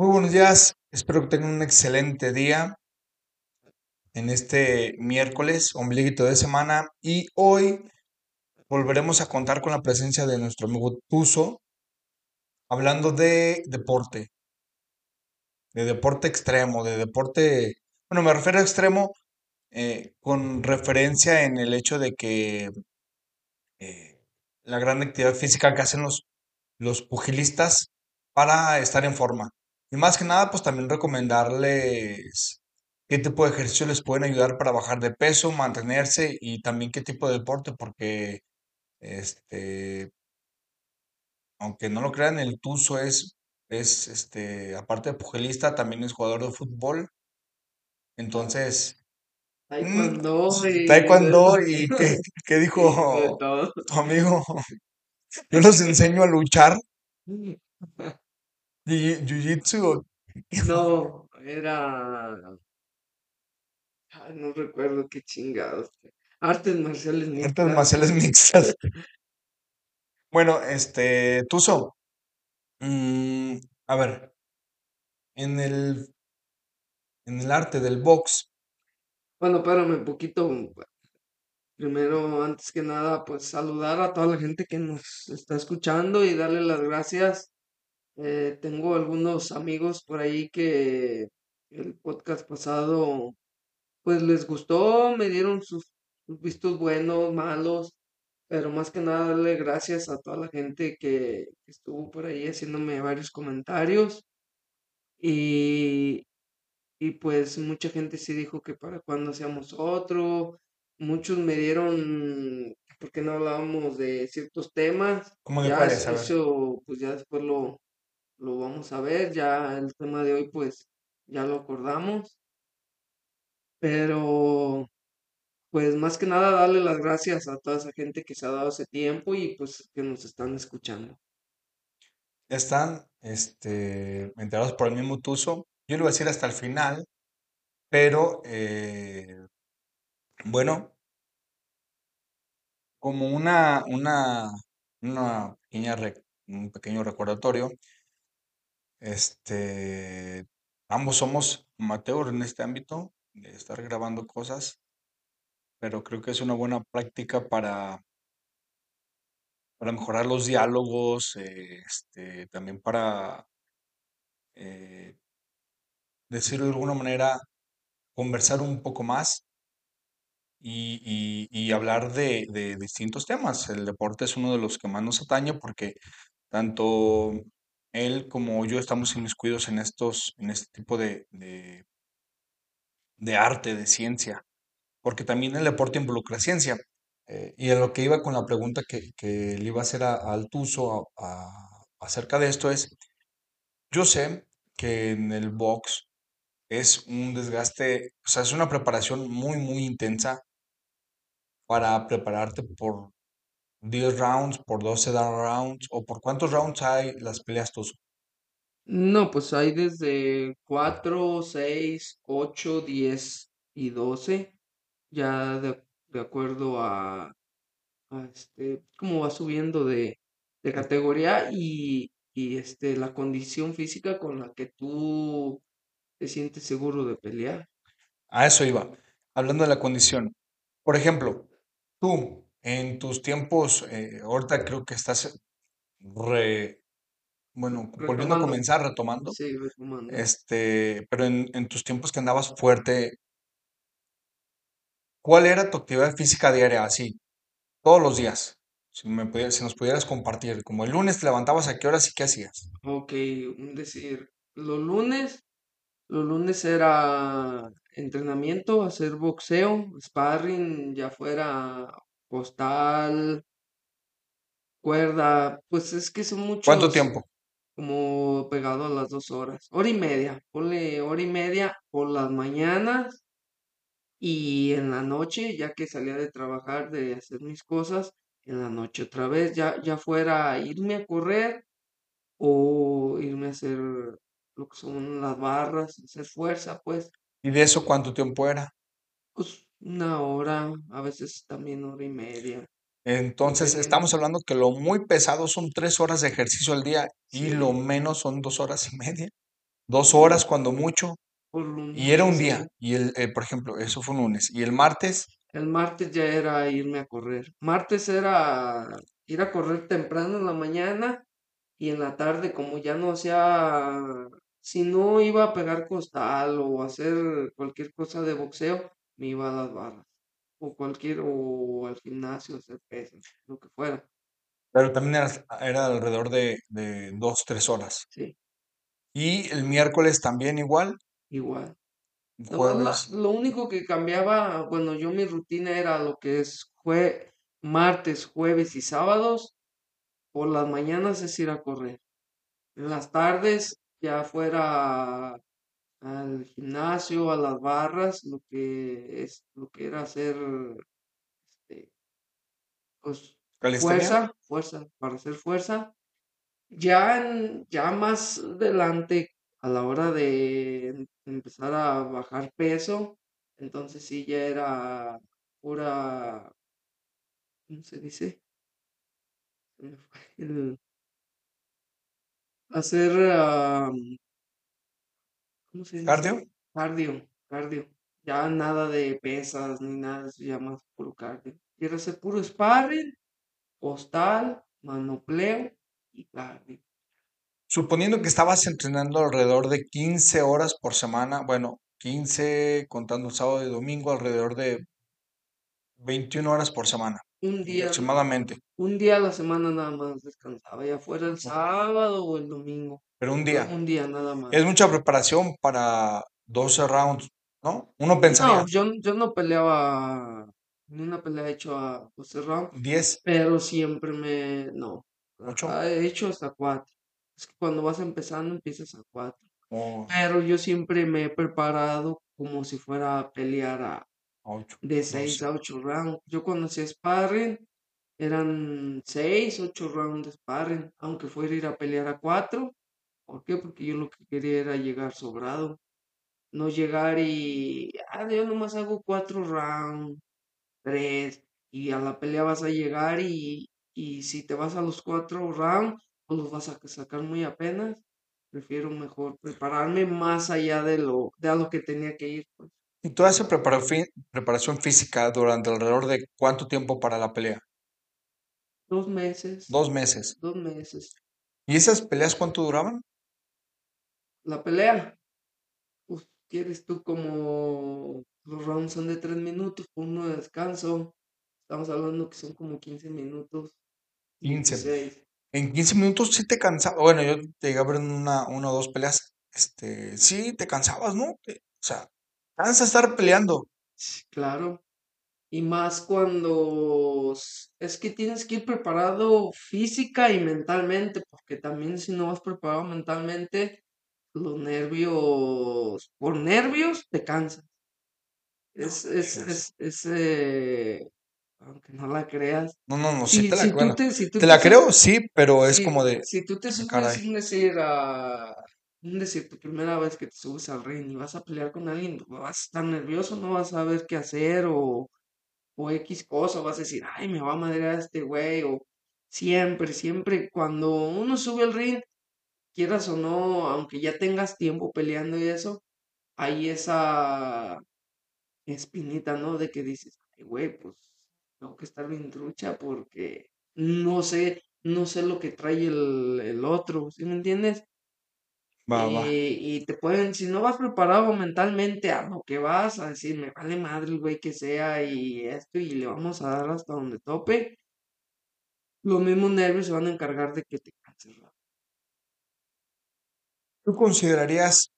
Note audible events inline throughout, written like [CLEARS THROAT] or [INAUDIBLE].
Muy buenos días, espero que tengan un excelente día en este miércoles, ombliguito de semana, y hoy volveremos a contar con la presencia de nuestro amigo Tuzo, hablando de deporte, de deporte extremo, de deporte, bueno, me refiero a extremo eh, con referencia en el hecho de que eh, la gran actividad física que hacen los, los pugilistas para estar en forma. Y más que nada, pues también recomendarles qué tipo de ejercicio les pueden ayudar para bajar de peso, mantenerse y también qué tipo de deporte, porque este, aunque no lo crean, el Tuzo es, es este, aparte de pugilista, también es jugador de fútbol. Entonces, mm, Taekwondo y [LAUGHS] taekwondo y qué, qué dijo tu amigo, yo los enseño a luchar, [LAUGHS] y jiu-jitsu, o [LAUGHS] No, era, ay, no recuerdo qué chingados. Artes marciales artes mixtas. marciales mixtas. Bueno, este, Tuzo, mm, a ver, en el, en el arte del box, Bueno, espérame un poquito. Primero, antes que nada, pues saludar a toda la gente que nos está escuchando y darle las gracias. Eh, tengo algunos amigos por ahí que el podcast pasado pues les gustó, me dieron sus, sus vistos buenos, malos, pero más que nada darle gracias a toda la gente que, que estuvo por ahí haciéndome varios comentarios y, y pues mucha gente sí dijo que para cuando hacíamos otro, muchos me dieron, ¿por qué no hablábamos de ciertos temas? ¿cómo Ya ver, eso pues ya después lo, lo vamos a ver, ya el tema de hoy pues ya lo acordamos, pero... Pues más que nada darle las gracias a toda esa gente que se ha dado ese tiempo y pues que nos están escuchando. están, este, enterados por el mismo Tuzo. Yo lo iba a decir hasta el final, pero, eh, bueno, como una, una, una pequeña, un pequeño recordatorio, este, ambos somos amateur en este ámbito de estar grabando cosas, pero creo que es una buena práctica para, para mejorar los diálogos, este, también para, eh, decirlo de alguna manera, conversar un poco más y hablar de, de distintos temas. El deporte es uno de los que más nos atañe porque tanto él como yo estamos inmiscuidos en estos, en este tipo de, de, arte, de ciencia, porque también el deporte involucra ciencia. Eh, y a lo que iba con la pregunta que, que le iba a hacer a, a- a- acerca de esto es, yo sé que en el box es un desgaste, o sea, es una preparación muy, muy intensa para prepararte por 10 rounds, por 12 da- rounds, o por cuántos rounds hay las peleas tus. No, pues hay desde 4, 6, 8, 10 y 12, ya de, de acuerdo a, a este, cómo va subiendo de, de categoría y, y este, la condición física con la que tú te sientes seguro de pelear. A eso iba, hablando de la condición. Por ejemplo, tú, en tus tiempos, eh, ahorita creo que estás re, bueno, volviendo a comenzar, retomando, sí, retomando. este, pero en, en tus tiempos que andabas fuerte, ¿cuál era tu actividad física diaria? Así, todos los días. Si me pudieras- si nos pudieras compartir, como el lunes te levantabas a qué horas y qué hacías. Ok, decir, los lunes, los lunes era entrenamiento, hacer boxeo, sparring, ya fuera postal, cuerda, pues es que son ¿Cuánto muchos, tiempo? como pegado a las dos horas, hora y media, ponle hora y media por las mañanas y en la noche, ya que salía de trabajar, de hacer mis cosas, en la noche otra vez, ya, ya fuera irme a correr o irme a hacer lo que son las barras, hacer fuerza, pues, ¿Y de eso cuánto tiempo era? pues una hora, a veces también hora y media, Entonces, dependiendo. estamos hablando que lo muy pesado son tres horas de ejercicio al día y lo menos son dos horas y media. dos horas cuando mucho, por y era un día. Y el, eh, por ejemplo, eso fue un lunes. Y el martes, El martes ya era irme a correr. Martes era ir a correr temprano en la mañana y en la tarde, como ya no hacía, si no iba a pegar costal o hacer cualquier cosa de boxeo, me iba a las barras o cualquier, o al gimnasio, hacer pesas, lo que fuera. pero también era, era alrededor de, de dos, tres horas. Sí, Y el miércoles también igual, igual. Nomás la- jueves, lo único que cambiaba, bueno, yo mi rutina era lo que es jue martes, jueves y sábados. Por las mañanas es ir a correr. En las tardes ya fuera al gimnasio, a las barras, lo que es, lo que era hacer, este, pues, fuerza, fuerza, para hacer fuerza. Ya, en- ya más adelante, a la hora de em- empezar a bajar peso, entonces sí ya era pura, ¿cómo se dice? El- hacer, ¿cómo se Cardio. Cardio, cardio. Ya nada de pesas ni nada, eso ya más puro cardio. Quiero hacer puro sparring, postal, manopleo y cardio. Suponiendo que estabas entrenando alrededor de 15 horas por semana, bueno, 15 contando sábado y domingo, alrededor de 21 horas por semana, Un día, aproximadamente. un día a la semana nada más descansaba, ya fuera el sábado o el domingo. Pero un día. Un día nada más. Es mucha preparación para 12 rounds, ¿no? Uno pensaría No, yo, yo no peleaba, ni una pelea he hecho a 12 rounds, 10, pero siempre me, no, 8 ah, he hecho hasta cuatro. Es que cuando vas empezando empiezas a cuatro. o Pero yo siempre me he preparado como si fuera a pelear a, 8, de 6 12. a 8 rounds. Yo cuando hacía sparring eran 6, 8 rounds de sparring, aunque fuera ir a pelear a 4. ¿Por qué? Porque yo lo que quería era llegar sobrado. No llegar y, ah, yo nomás hago 4 rounds, 3, y a la pelea vas a llegar y, y si te vas a los 4 rounds, pues los vas a sacar muy apenas. Prefiero mejor prepararme más allá de lo, de a lo que tenía que ir, pues. ¿Y prepara- fi- preparación física durante alrededor de cuánto tiempo para la pelea? Dos meses, Dos meses. dos meses. ¿Y esas peleas cuánto duraban? La pelea, pues quieres tú como los rounds son de tres minutos, uno de descanso. Estamos hablando que son como 15 minutos, 15. 16. En 15 minutos sí te cansabas. Bueno, yo te llegué a ver en una, una o dos peleas. Este, sí, te cansabas, ¿no? Te- O sea, cansa estar peleando. Claro. Y más cuando es que tienes que ir preparado física y mentalmente, porque también si no vas preparado mentalmente, los nervios, por nervios, te cansas. Es, es, es, es, eh, aunque no la creas. No, no, no, sí Si, te la, si bueno, te, si tú te te la creo, sí, pero es como de, si tú te "Ah, subes, un decir, a, decir, tu primera vez que te subes al ring y vas a pelear con alguien, vas a estar nervioso, no vas a saber qué hacer o, o X cosa, vas a decir, ay, me va a madrear este güey, o siempre, siempre, cuando uno sube al ring, quieras o no, aunque ya tengas tiempo peleando y eso, hay esa espinita, ¿no? De que dices, ay, güey, pues tengo que estar bien trucha porque no sé, no sé lo que trae el, el otro, ¿sí me entiendes? Va, va. Y, te pueden, si no vas preparado mentalmente a lo que vas a decir, me vale madre el güey que sea y esto, y le vamos a dar hasta donde tope, los mismos nervios se van a encargar de que te canses. ¿Tú considerarías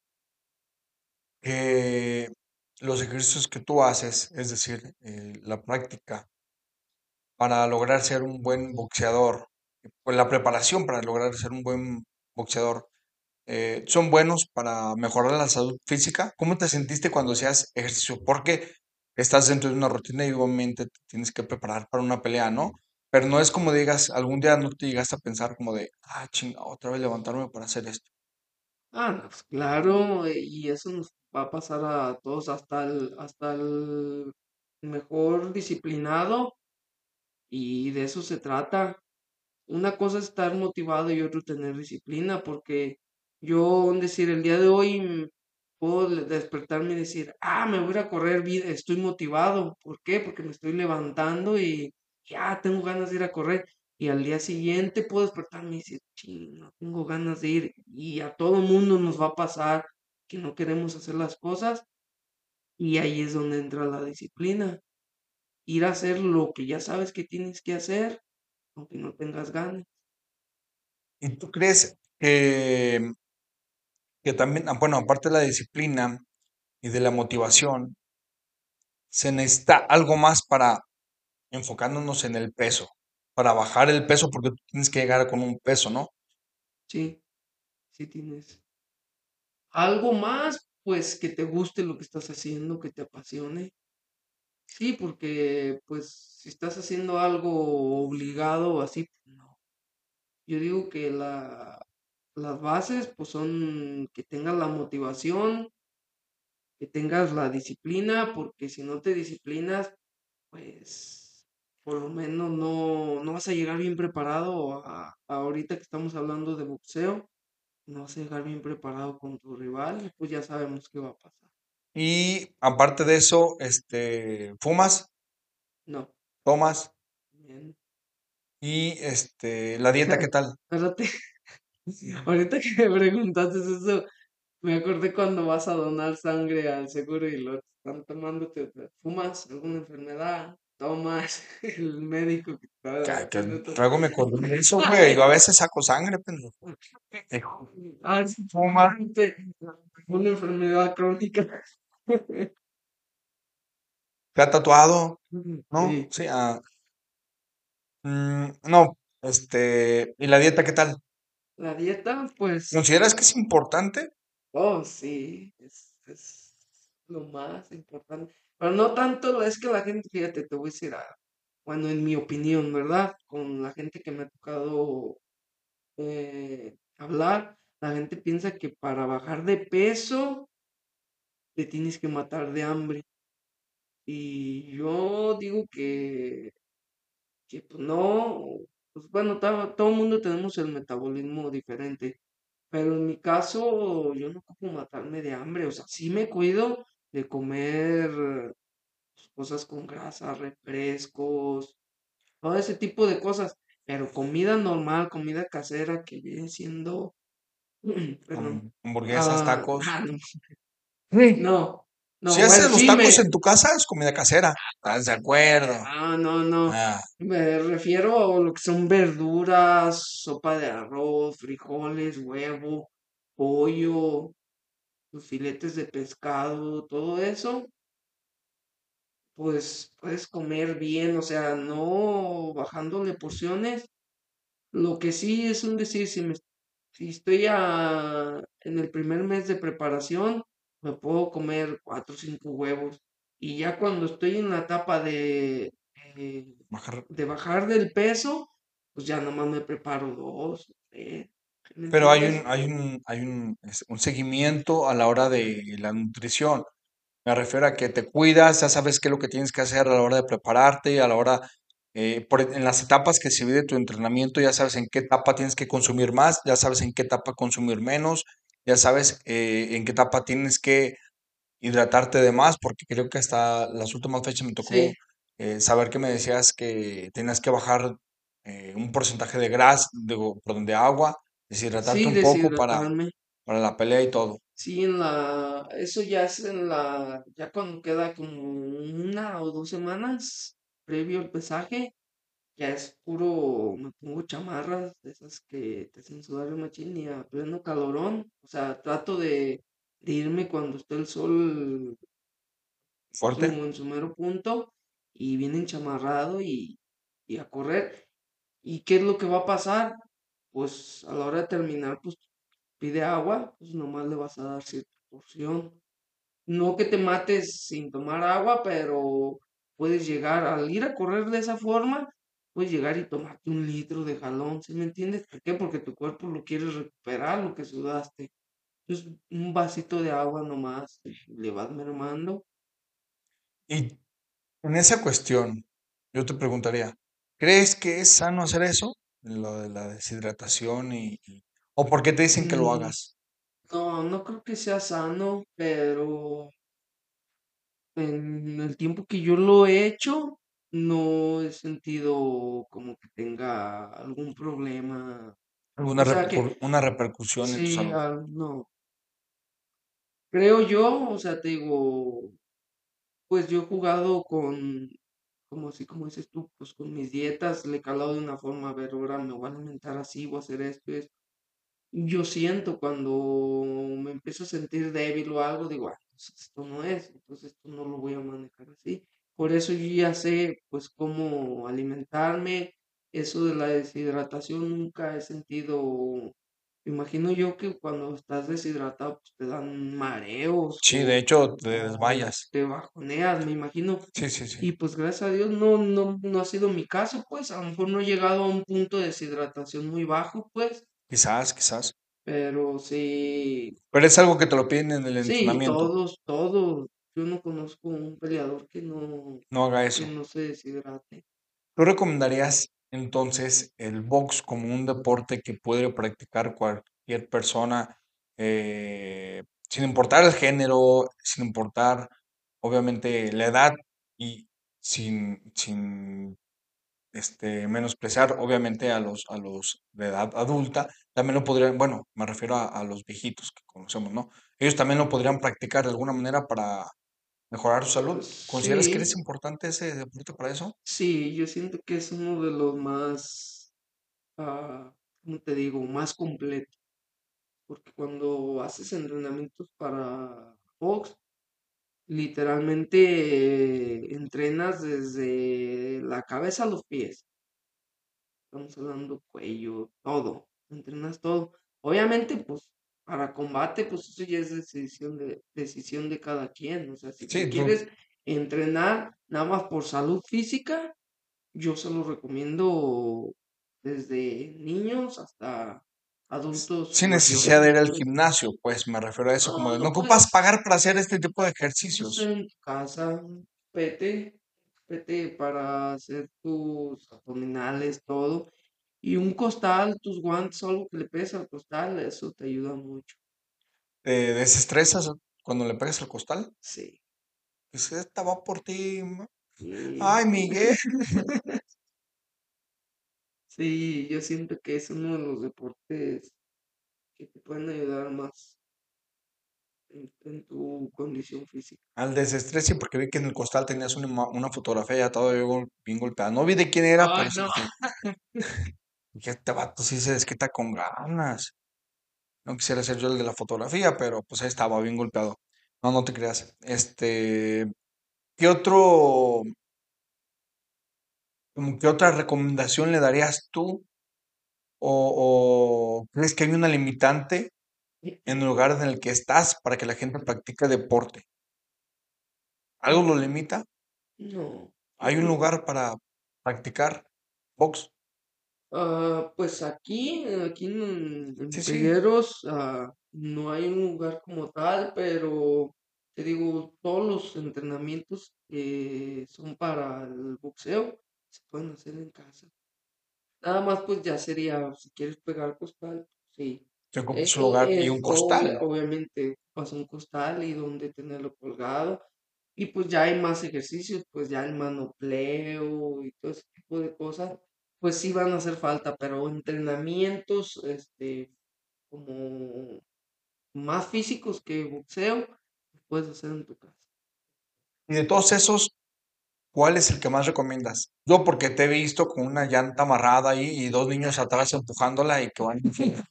que los ejercicios que tú haces, es decir, eh, la práctica para lograr ser un buen boxeador, pues la preparación para lograr ser un buen boxeador, eh, son buenos para mejorar la salud física? ¿Cómo te sentiste cuando hacías ejercicio? Porque estás dentro de una rutina y obviamente te tienes que preparar para una pelea, ¿no? Pero no es como digas, algún día no te llegaste a pensar como de, ah, chinga, otra vez levantarme para hacer esto. Ah, no, pues claro, eh, y eso nos va a pasar a todos, hasta el, hasta el mejor disciplinado, y de eso se trata. Una cosa es estar motivado y otro tener disciplina, porque Yo, decir, el día de hoy mm, puedo despertarme y decir, ah, me voy a correr, estoy motivado. ¿Por qué? Porque me estoy levantando y ya tengo ganas de ir a correr. Y al día siguiente puedo despertarme y decir, no tengo ganas de ir. Y a todo mundo nos va a pasar que no queremos hacer las cosas. Y ahí es donde entra la disciplina. Ir a hacer lo que ya sabes que tienes que hacer, aunque no tengas ganas. ¿Y tú crees que, que también, ah, bueno, aparte de la disciplina y de la motivación, se necesita algo más para enfocándonos en el peso, para bajar el peso, porque tú tienes que llegar con un peso, ¿no? Sí, sí tienes. Algo más, pues que te guste lo que estás haciendo, que te apasione. Sí, porque pues si estás haciendo algo obligado así, pues no. Yo digo que la, las bases pues son que tengas la motivación, que tengas la disciplina, porque si no te disciplinas, pues por lo menos no, no vas a llegar bien preparado a, a ahorita que estamos hablando de boxeo, no vas a llegar bien preparado con tu rival y pues ya sabemos qué va a pasar. Y aparte de eso, este, fumas, No, tomas bien. y este, la dieta, ¿qué [LAUGHS] tal? Espérate, ahorita que me preguntaste eso, me acordé cuando vas a donar sangre al seguro y lo están tomando, te, te- fumas alguna enfermedad, tomas [LAUGHS] el médico que está Que, luego me acordé de eso, güey. Yo a [LAUGHS] veces saco sangre, pendejo. Ah, sí, Fuma. fumante, una enfermedad crónica. [LAUGHS] ¿Te ha tatuado? ¿No? Sí, Sí, ah, mm, no, este, ¿y la dieta qué tal? La dieta, pues, ¿Consideras que es importante? oh, sí, es, es lo más importante. Pero no tanto es que la gente, fíjate, te voy a decir, ah, bueno, en mi opinión, ¿verdad? Con la gente que me ha tocado eh, hablar, la gente piensa que para bajar de peso te tienes que matar de hambre. Y yo digo que, que pues no, pues bueno, todo el mundo tenemos el metabolismo diferente, pero en mi caso yo no ocupo matarme de hambre, o sea, sí me cuido de comer pues, cosas con grasa, refrescos, todo ese tipo de cosas, pero comida normal, comida casera que viene siendo, [CLEARS THROAT] perdón, Hamburguesas, ah, tacos. ah, no, no, bueno, haces los sí me, tacos en tu casa, es comida casera. ¿Estás de acuerdo? ah, no, no, Ah, me refiero a lo que son verduras, sopa de arroz, frijoles, huevo, pollo, los filetes de pescado, todo eso, pues puedes comer bien, o sea, no bajándole porciones. Lo que sí es un decir, si me, si estoy a- en el primer mes de preparación, me puedo comer cuatro o cinco huevos. Y ya cuando estoy en la etapa de, eh, bajar. de bajar del peso, pues ya nomás me preparo dos, tres, ¿me Pero hay un, hay un, hay un, un seguimiento a la hora de la nutrición. Me refiero a que te cuidas, ya sabes qué es lo que tienes que hacer a la hora de prepararte, a la hora, eh, por- en las etapas que se divide tu entrenamiento, ya sabes en qué etapa tienes que consumir más, ya sabes en qué etapa consumir menos, ya sabes eh, en qué etapa tienes que hidratarte de más, porque creo que hasta las últimas fechas me tocó Sí, eh, saber que me decías que tenías que bajar eh, un porcentaje de grasa, digo, perdón, de agua, deshidratarte sí, un poco para, para la pelea y todo. Sí, en la, eso ya es en la, ya cuando queda como una o dos semanas previo al pesaje, ya es puro, me pongo chamarras de esas que te hacen sudar el machín y a pleno calorón, o sea, trato de, de irme cuando esté el sol Fuerte. como en su mero punto y viene enchamarrado y, y a correr. ¿Y qué es lo que va a pasar? Pues a la hora de terminar, pues pide agua, pues nomás le vas a dar cierta porción. No que te mates sin tomar agua, pero puedes llegar, al ir a correr de esa forma, puedes llegar y tomarte un litro de jalón, ¿sí me entiendes? ¿Por qué? Porque tu cuerpo lo quiere recuperar, lo que sudaste. Entonces, un vasito de agua nomás, le vas mermando. Y en esa cuestión, yo te preguntaría, ¿crees que es sano hacer eso? Lo de la deshidratación y, y- ¿O por qué te dicen que lo Mm, hagas? No, no creo que sea sano, pero en el tiempo que yo lo he hecho, no he sentido como que tenga algún problema. ¿Alguna O sea que repercu- una repercusión en tu sí, salud? ah, no. Creo yo, o sea, te digo, pues yo he jugado con, como así como dices tú, pues con mis dietas, le he calado de una forma, a ver, ahora me voy a alimentar así, voy a hacer esto y esto. Yo siento cuando me empiezo a sentir débil o algo, digo, ah, pues esto no es, entonces esto no lo voy a manejar así. Por eso yo ya sé, pues, cómo alimentarme. Eso de la deshidratación nunca he sentido. Imagino yo que cuando estás deshidratado, pues te dan mareos Sí, de hecho, te o desmayas. te bajoneas, me imagino. Sí, sí, sí. Y pues gracias a Dios no, no, no ha sido mi caso, pues a lo mejor no he llegado a un punto de deshidratación muy bajo, pues Quizás, quizás. pero sí, Pero es algo que te lo piden en el sí, entrenamiento. todos, todos. Yo no conozco un peleador que no, No haga que eso. no se deshidrate. ¿Tú recomendarías entonces el box como un deporte que puede practicar cualquier persona eh, sin importar el género, sin importar obviamente la edad y sin, sin este, menospreciar obviamente a los, a los de edad adulta? También lo podrían, bueno, me refiero a, a los viejitos que conocemos, ¿no? Ellos también lo podrían practicar de alguna manera para mejorar su salud. ¿Consideras que es importante ese deporte para eso? sí, yo siento que es uno de los más, ah, ¿cómo te digo? Más completos. Porque cuando haces entrenamientos para box, literalmente eh, entrenas desde la cabeza a los pies. Estamos hablando cuello, todo, entrenas todo. Obviamente, pues, para combate, pues eso ya es decisión de, decisión de cada quien. O sea, si tú Sí, tú, quieres entrenar nada más por salud física, yo se lo recomiendo desde niños hasta adultos sin necesidad de ir al gimnasio, pues me refiero a eso, como No, de, no ocupas puedes, pagar para hacer este tipo de ejercicios. en tu casa, vete, vete para hacer tus abdominales, todo. Y un costal, tus guantes, algo que le pegues al costal, eso te ayuda mucho. ¿Te desestresas cuando le pegas al costal? Sí. Dices, esta va por ti. ma- Ay, Miguel. [LAUGHS] sí, yo siento que es uno de los deportes que te pueden ayudar más en, en tu condición física. Al desestrés, sí, porque vi que en el costal tenías una, ima- una fotografía ya todavía gol- bien golpeada. No vi de quién era, Ay, pero sí no. [LAUGHS] dije, este vato sí se desquita con ganas. No quisiera ser yo el de la fotografía, pero pues ahí estaba bien golpeado. No, no te creas. Este, ¿qué otro, como qué otra recomendación le darías tú? ¿O, o crees que hay una limitante en el lugar en el que estás para que la gente practique deporte? ¿Algo lo limita? No, ¿Hay un lugar para practicar box? Ah, pues aquí, aquí en, en Sí, sí. Trigueros, ah, no hay un lugar como tal, pero te digo, todos los entrenamientos que son para el boxeo se pueden hacer en casa. Nada más, pues ya sería, si quieres pegar costal, sí. Te ocupas un lugar y un costal. obviamente, pasa un costal y donde tenerlo colgado. Y pues ya hay más ejercicios, pues ya el manopleo y todo ese tipo de cosas, pues sí van a hacer falta, pero entrenamientos, este, como más físicos que boxeo, puedes hacer en tu casa. Y de todos esos, ¿cuál es el que más recomiendas? Yo porque te he visto con una llanta amarrada ahí y dos niños atrás empujándola y que van. [LAUGHS]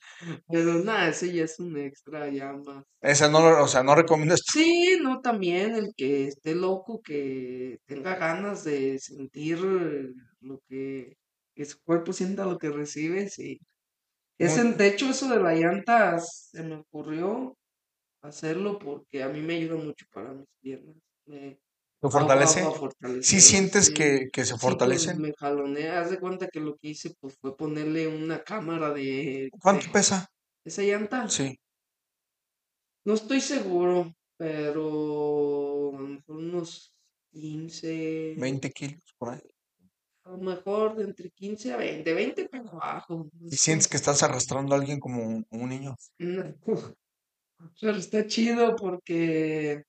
Pero nada, ese ya es un extra ya más. Esa no, lo- o sea, no recomiendas. Sí, no, también el que esté loco, que tenga ganas de sentir lo que, que su cuerpo sienta lo que recibe, sí. Ese, de hecho, eso de la llanta se me ocurrió hacerlo porque a mí me ayuda mucho para mis piernas, me, ¿Lo a, a- a fortalece? ¿Sí sientes sí. que, que se Sí, fortalecen? me jaloné, haz de cuenta que lo que hice pues fue ponerle una cámara de, ¿Cuánto de pesa? esa llanta. Sí, No estoy seguro, pero a lo mejor unos 15, 20 kilos por ahí. A lo mejor de entre 15 a 20, 20 para abajo. ¿Y es sientes que estás arrastrando a alguien como un, un niño? No, Pero está chido porque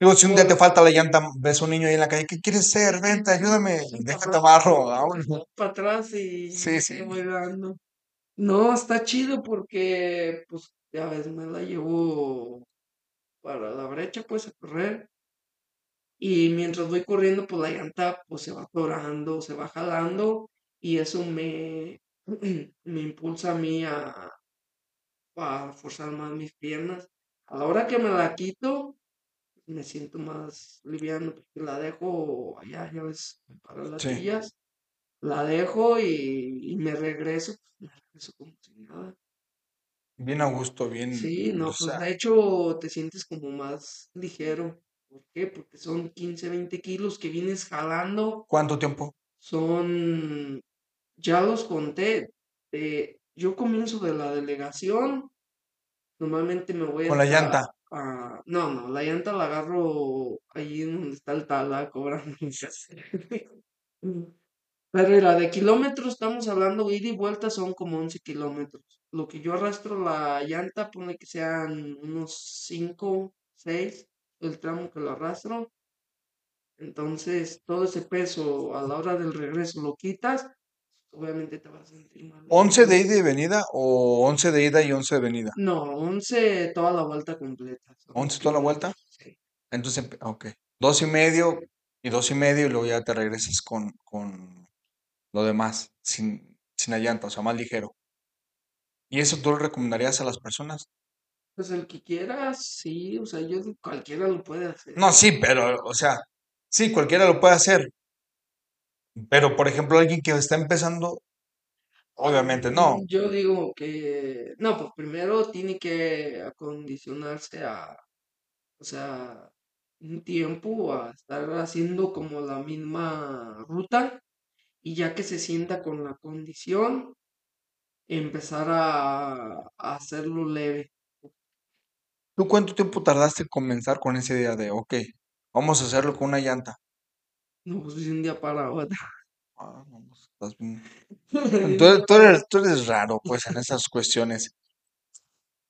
Digo, si un día te falta la llanta, ves a un niño ahí en la calle, ¿qué quieres ser? Vente, ayúdame, déjate amarro. para atrás y Sí, sí. voy dando. No, está chido porque, pues, ya ves, me la llevo para la brecha, pues, a correr. Y mientras voy corriendo, pues la llanta, pues, se va atorando, se va jalando. Y eso me, [CLEARS THROAT] me impulsa a mí a, a forzar más mis piernas. A la hora que me la quito, me siento más liviano porque la dejo allá, ya ves, para las Sí, sillas. La dejo y, y me regreso, pues, me regreso como si nada. bien a gusto, bien, Sí, no, pues sea, de hecho te sientes como más ligero. ¿Por qué? Porque son 15, 20 kilos que vienes jalando. ¿cuánto tiempo? Son, ya los conté. eh, yo comienzo de la delegación. Normalmente me voy Con la llanta. a- no, no, la llanta la agarro allí donde está el tala cobrando. [LAUGHS] Pero era de kilómetros, estamos hablando, ida y vuelta son como 11 kilómetros. Lo que yo arrastro la llanta, pone que sean unos 5 6 el tramo que lo arrastro. Entonces, todo ese peso a la hora del regreso lo quitas, obviamente te vas a sentir mal. ¿11 de ida y venida o 11 de ida y 11 de venida? No, 11 toda la vuelta completa. son ¿11 toda la vuelta? sí. Entonces, ok. Dos y medio y dos y medio y luego ya te regresas con, con lo demás, sin, sin la llanta, o sea, más ligero. ¿Y eso tú lo recomendarías a las personas? Pues el que quiera, sí, o sea, yo cualquiera lo puede No, hacer. sí, pero, o sea, sí, cualquiera lo puede hacer, pero por ejemplo, alguien que está empezando, obviamente no. Mm, Yo digo que, no, pues primero tiene que acondicionarse a, o sea, un tiempo a estar haciendo como la misma ruta y ya que se sienta con la condición, empezar a, a hacerlo leve. ¿Tú cuánto tiempo tardaste en comenzar con esa idea de, ok, vamos a hacerlo con una llanta? No, pues de un día para otro. Ah, vamos, estás bien. Un [LAUGHS] Tú eres, tú raro, pues, en esas cuestiones.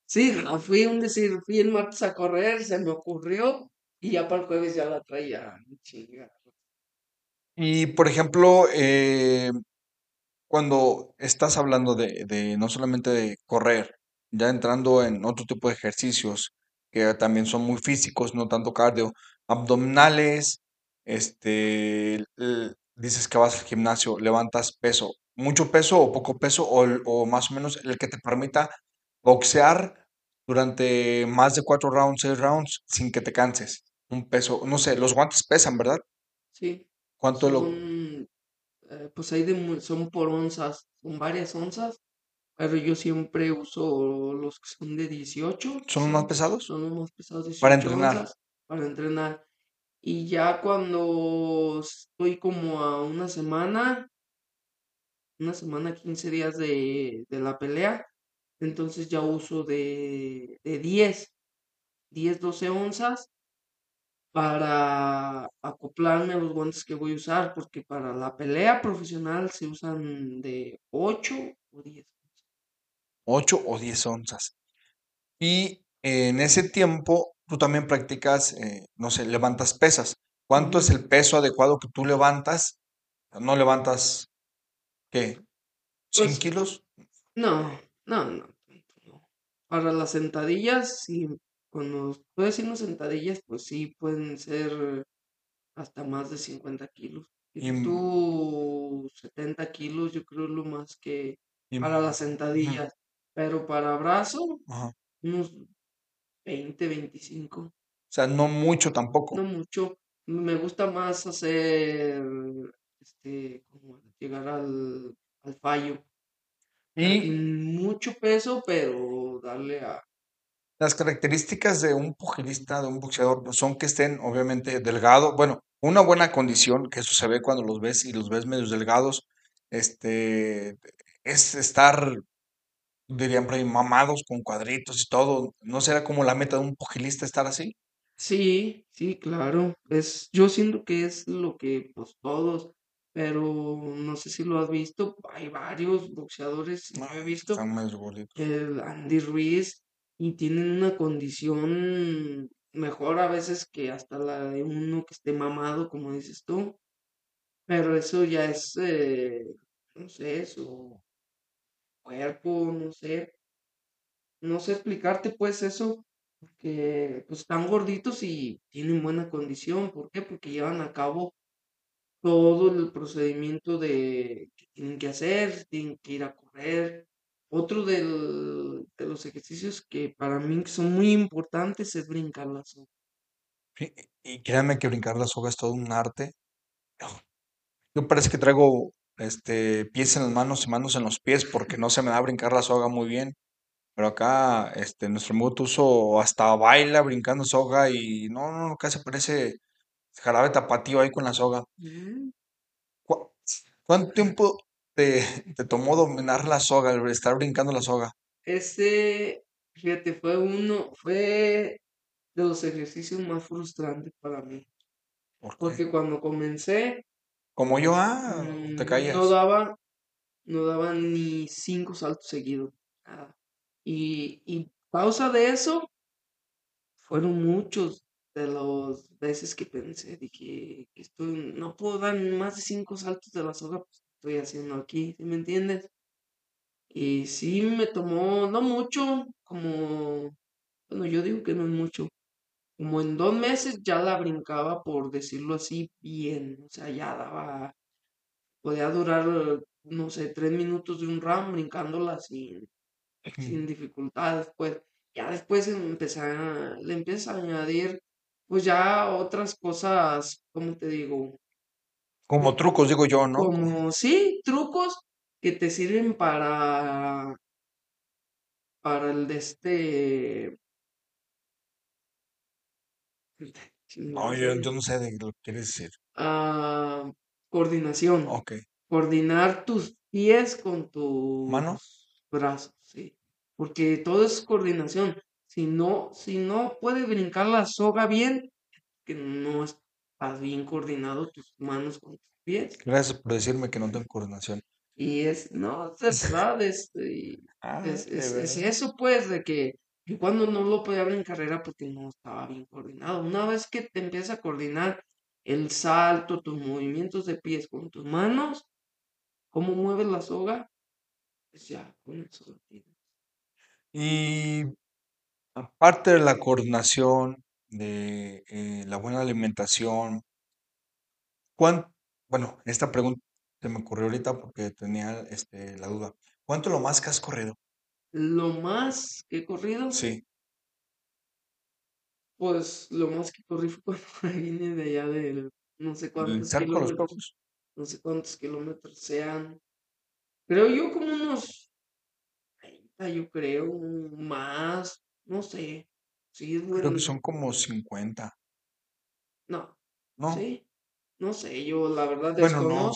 Sí, no, fui un decir, fui el martes a correr, se me ocurrió y ya para el jueves ya la traía. Chinga. Y, por ejemplo, eh, cuando estás hablando de, de no solamente de correr, ya entrando en otro tipo de ejercicios que también son muy físicos, no tanto cardio, abdominales, este, dices que vas al gimnasio, levantas peso, mucho peso o poco peso, o, más o menos el que te permita boxear durante más de cuatro rounds, seis rounds, sin que te canses. Un peso, no sé, los guantes pesan, ¿verdad? Sí, ¿Cuánto lo, eh, pues hay de, son por onzas, son varias onzas, pero yo siempre uso los que son de 18, son los más pesados? son los más pesados, Para 18 entrenar. onzas para entrenar. Y ya cuando estoy como a una semana, una semana, 15 días de, de la pelea, entonces ya uso de, de 10, 10, 12 onzas para acoplarme a los guantes que voy a usar, porque para la pelea profesional se usan de 8 o 10. 8 o 10 onzas. Y en ese tiempo tú también practicas, eh, no sé, levantas pesas. ¿Cuánto es el peso adecuado que tú levantas? No levantas, ¿qué? ¿100 Pues kilos? no, no, no. Para las sentadillas, sí, cuando estoy haciendo sentadillas, pues sí, pueden ser hasta más de 50 kilos. Y, tú 70 kilos, yo creo lo más que y, para las sentadillas, pero para brazo, ajá. unos 20, 25. O sea, no mucho No tampoco. mucho. Me gusta más hacer, este, como llegar al, al fallo. Y sin mucho peso, pero darle a... las características de un pugilista, de un boxeador, pues, son que estén obviamente delgados, bueno, una buena condición, que eso se ve cuando los ves y los ves medios delgados, este, es estar dirían por ahí, mamados con cuadritos y todo. ¿No será como la meta de un pugilista estar así? Sí, sí, claro. Es, yo siento que es lo que, pues todos, pero no sé si lo has visto. Hay varios boxeadores, No, he están visto medios gorditos. el Andy Ruiz, y tienen una condición mejor a veces que hasta la de uno que esté mamado, como dices tú. Pero eso ya es, eh, no sé, su cuerpo, no sé, no sé explicarte pues eso, porque pues están gorditos y tienen buena condición. ¿Por qué? Porque llevan a cabo todo el procedimiento de que tienen que hacer, tienen que ir a correr. Otro del- de los ejercicios que para mí son muy importantes es brincar la soga. Sí, y créanme que brincar la soga es todo un arte. Yo parece que traigo este, pies en las manos y manos en los pies porque no se me da brincar la soga muy bien. Pero acá, este, nuestro amigo Tuzo hasta baila brincando soga y no, no, no, casi parece jarabe tapatío ahí con la soga. Mm, ¿Cu- ¿Cuánto tiempo te, te tomó dominar la soga, el estar brincando la soga? Ese, fíjate, fue uno, fue de los ejercicios más frustrantes para mí. ¿Por qué? Porque cuando comencé, Como yo, ah, te mm, no caías. daba, no daba ni cinco saltos seguidos. nada. Y, y causa de eso, fueron muchos de las veces que pensé, dije, que estoy, no puedo dar más de cinco saltos de la soga, pues, ¿qué estoy haciendo aquí? ¿Sí me entiendes? Y sí me tomó, no mucho, como, bueno, yo digo que no es mucho, como en dos meses ya la brincaba, por decirlo así, bien, o sea, ya daba, podía durar, no sé, tres minutos de un round brincándola sin, sin dificultades, pues. Ya después empecé a, le empiezas a añadir, pues ya otras cosas, ¿cómo te digo? Como trucos, digo yo, ¿no? Como, sí, trucos que te sirven para, para el de este, No, yo, yo no sé de lo que quieres decir. Ah, coordinación. Ok. Coordinar tus pies con tus brazos, sí. Porque todo es coordinación. Si no, si no puedes brincar la soga bien, que no estás bien coordinado tus manos con tus pies. Gracias por decirme que no tengo coordinación. Y es, no, es [LAUGHS] verdad, este, Ah, es, es, es eso pues, de que yo cuando no lo podía ver en carrera porque no estaba bien coordinado. Una vez que te empiezas a coordinar el salto, tus movimientos de pies con tus manos, cómo mueves la soga, pues ya, con eso lo tienes. Y aparte de la coordinación, de eh, la buena alimentación, ¿cuán- bueno, esta pregunta se me ocurrió ahorita porque tenía este, la duda. ¿Cuánto lo más que has corrido? Lo más que he corrido, Sí, pues lo más que corrí fue cuando [LAUGHS] vine de allá del no sé cuántos kilómetros, no sé cuántos kilómetros sean. Creo yo como unos 30, yo creo, más, no sé. Sí, es Creo que son como 50, no, ¿no? sí, no sé, yo la verdad Bueno, no.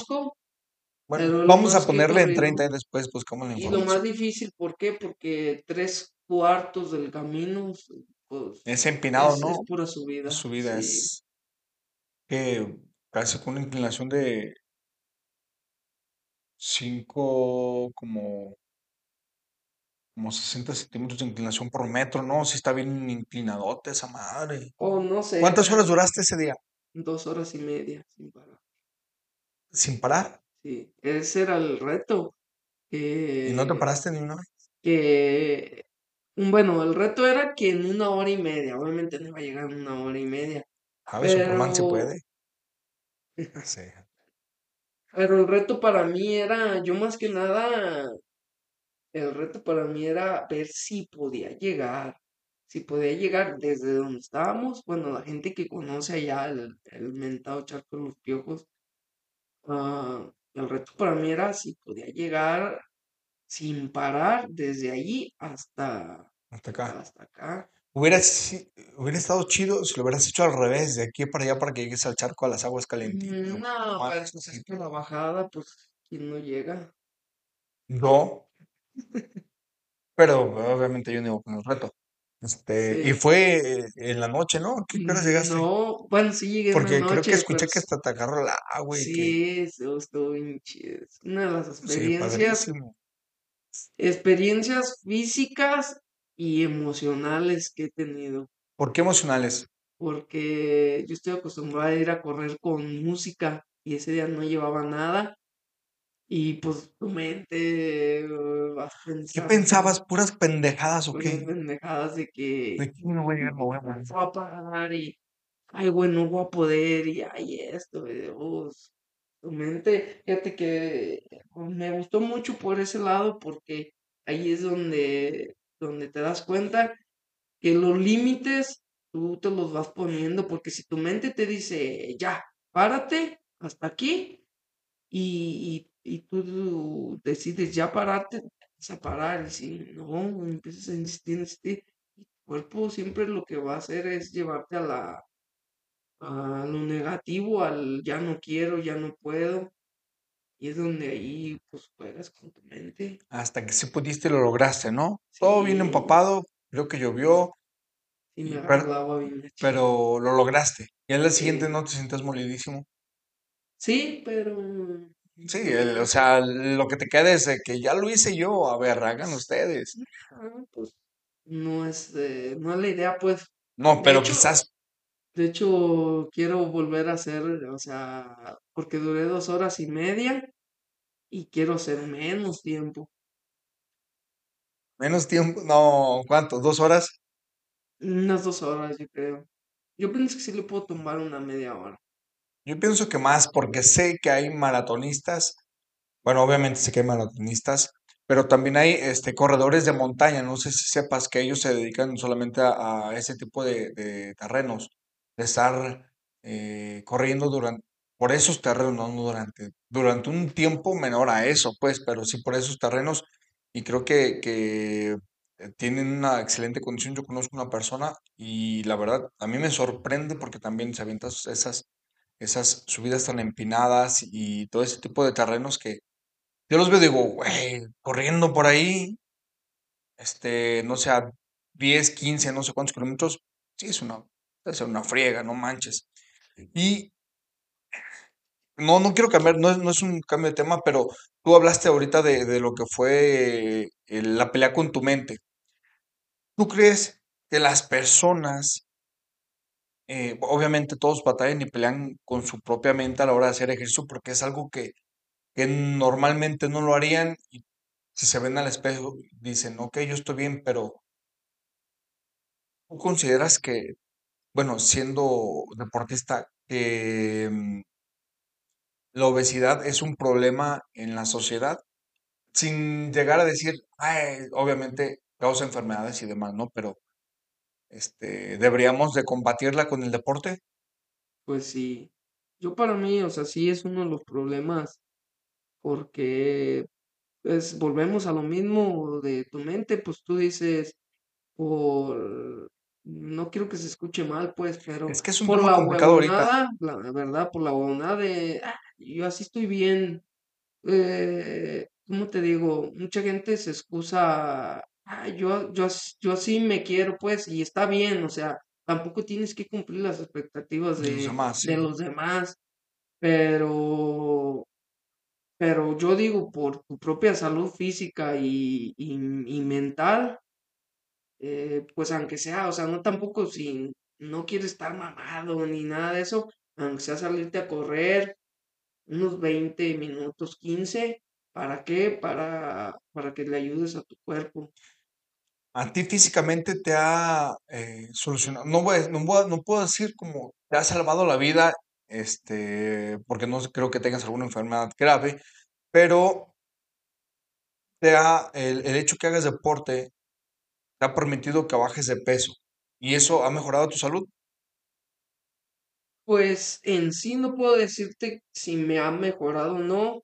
Bueno, vamos a ponerle en corrido. 30 y después buscamos la Y lo más información. difícil, ¿por qué? Porque tres cuartos del camino, pues, Es empinado, es, es ¿no? pura subida, Su vida sí. es que casi con una inclinación de 5, como, como 60 centímetros de inclinación por metro, ¿no? Sí está bien inclinadote esa madre. O no sé, ¿Cuántas horas duraste ese día? dos horas y media sin parar. Sin parar. Sí, ese era el reto. ¿Y no te paraste ni una vez? que, bueno, el reto era que en una hora y media, obviamente no iba a llegar en una hora y media, ¿Sabes? Superman se pero, puede. [LAUGHS] Sí. pero el reto para mí era, yo más que nada, el reto para mí era ver si podía llegar, si podía llegar desde donde estábamos, bueno, la gente que conoce allá el, el mentado charco de los piojos, ah, el reto para mí era si podía llegar sin parar desde allí hasta, Hasta acá. hasta acá. Hubiera, hubiera estado chido si lo hubieras hecho al revés, de aquí para allá para que llegues al charco a las aguas calentitas. No, más para después despacito. la bajada, pues, ¿quién no llega? No, pero obviamente yo no iba con el reto. Este, y Sí. fue en la noche, ¿no? ¿Qué qué horas llegaste? No, bueno, sí llegué en la Porque creo que noche, pero escuché que s- hasta te agarró el agua y que sí, estuvo bien chido. Una de las sí, experiencias, experiencias físicas y emocionales que he tenido. ¿Por qué emocionales? Porque yo estoy acostumbrada a ir a correr con música y ese día no llevaba nada y pues tu mente eh, vas ¿Qué pensando pensabas? ¿Puras pendejadas o puras qué? pendejadas de que ¿De qué no voy a llegar? Voy a no voy a pagar y ay, güey, no voy a poder y ay, esto, y. Tu mente, fíjate que pues, me gustó mucho por ese lado porque ahí es donde, donde te das cuenta que los límites tú te los vas poniendo, porque si tu mente te dice, ya, párate, hasta aquí, y, y, y tú decides ya pararte, a parar, y si no, empiezas a insistir, insistir, y tu cuerpo siempre lo que va a hacer es llevarte a la, a lo negativo, al ya no quiero, ya no puedo, y es donde ahí pues juegas con tu mente. Hasta que sí pudiste lo lograste, ¿no? Todo bien Sí, empapado, creo que llovió, sí me y, agarró per- el agua bien pero lo lograste. Y al día siguiente Sí, no te sientes molidísimo. sí, pero Sí, el- o sea, lo que te queda es de que ya lo hice yo, a ver, hagan ustedes. pues no es, eh, no es la idea, pues. No, De pero hecho, quizás de hecho, quiero volver a hacer, o sea, porque duré dos horas y media y quiero hacer menos tiempo, menos tiempo, no, ¿cuánto? ¿Dos horas? unas dos horas, yo creo. Yo pienso que sí le puedo tomar una media hora. Yo pienso que más porque sé que hay maratonistas Bueno, obviamente sé que hay maratonistas, pero también hay este, corredores de montaña. No sé si sepas que ellos se dedican solamente a, a ese tipo de, terrenos, de estar eh, corriendo durante, por esos terrenos, no durante, durante un tiempo menor a eso, pues, pero sí por esos terrenos. Y creo que, que eh, tienen una excelente condición. Yo conozco una persona y la verdad a mí me sorprende porque también se avientan esas, esas subidas tan empinadas y todo ese tipo de terrenos que yo los veo y digo, güey, corriendo por ahí, este, no sé, a 10, 15, no sé cuántos kilómetros, sí es una, es una friega, no manches. Y no, no quiero cambiar, no es, no es un cambio de tema, pero tú hablaste ahorita de, de lo que fue eh, la pelea con tu mente. ¿Tú crees que las personas, eh, obviamente todos batallan y pelean con su propia mente a la hora de hacer ejercicio porque es algo que, normalmente no lo harían y si se ven al espejo dicen, ok, yo estoy bien, pero ¿Tú consideras que, bueno, siendo deportista, que mm, la obesidad es un problema en la sociedad? Sin llegar a decir, "Ay, obviamente causa enfermedades y demás, ¿no? Pero, este, ¿deberíamos de combatirla con el deporte? Pues sí, yo para mí, o sea, sí es uno de los problemas porque pues volvemos a lo mismo de tu mente, pues tú dices por, no quiero que se escuche mal, pues, pero Es que es un por la complicado ahorita. la verdad, por la huevonada de, "Ah, yo así estoy bien, eh, ¿cómo te digo? Mucha gente se excusa, "Ah, yo, yo, yo así me quiero, pues, y está bien, o sea, tampoco tienes que cumplir las expectativas De los de, sí. los demás, pero, pero yo digo, por tu propia salud física y, y, y mental, eh, pues aunque sea, o sea, no tampoco si no quieres estar mamado ni nada de eso, aunque sea salirte a correr unos 20 minutos, 15, ¿para qué? Para, para que le ayudes a tu cuerpo. ¿A ti físicamente te ha eh, solucionado? No voy, no no puedo decir como te ha salvado la vida, este, porque no creo que tengas alguna enfermedad grave, pero te ha, el, el hecho que hagas deporte te ha permitido que bajes de peso y eso ha mejorado tu salud. Pues en sí no puedo decirte si me ha mejorado o no.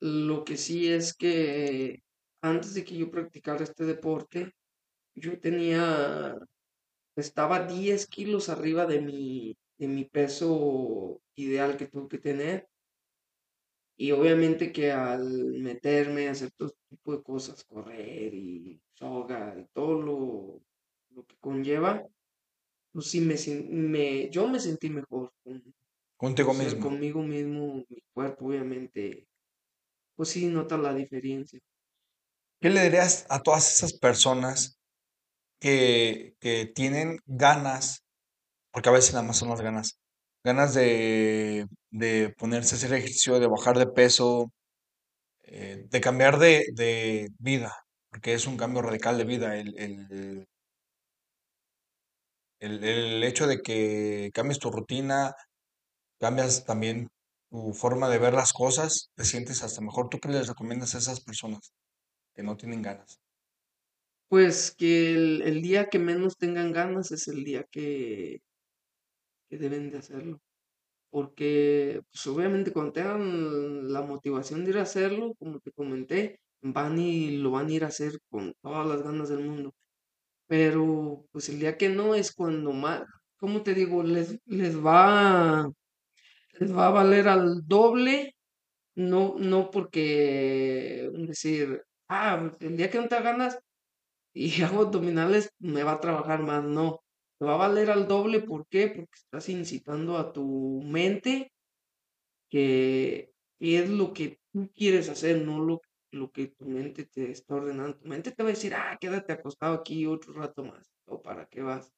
Lo que sí es que antes de que yo practicara este deporte, yo tenía, estaba 10 kilos arriba de mi, de mi peso ideal que tengo que tener. Y obviamente que al meterme a hacer todo tipo de cosas, correr y soga y todo lo, lo que conlleva, pues sí me, me, yo me sentí mejor. con- o Contigo sea, mismo. conmigo mismo, mi cuerpo obviamente, pues sí nota la diferencia. ¿Qué le dirías a todas esas personas que, tienen ganas, porque a veces nada más son las ganas, ganas de, de ponerse a hacer ejercicio, de bajar de peso, eh, de cambiar de, de vida, porque es un cambio radical de vida el, el, el, el hecho de que cambies tu rutina, cambias también tu forma de ver las cosas, te sientes hasta mejor. ¿Tú qué les recomiendas a esas personas que no tienen ganas? Pues que el, el día que menos tengan ganas es el día que, que deben de hacerlo. Porque, pues obviamente cuando tengan la motivación de ir a hacerlo, como te comenté, van y lo van a ir a hacer con todas las ganas del mundo. Pero, pues el día que no es cuando más, ¿cómo te digo? Les, les va, les va a valer al doble, no, no porque decir, ah, el día que no te ganas y hago [LAUGHS] abdominales, me va a trabajar más, no. Te va a valer al doble, ¿por qué? Porque estás incitando a tu mente que es lo que tú quieres hacer, no lo, lo que tu mente te está ordenando. Tu mente te va a decir, ah, quédate acostado aquí otro rato más, o para qué vas.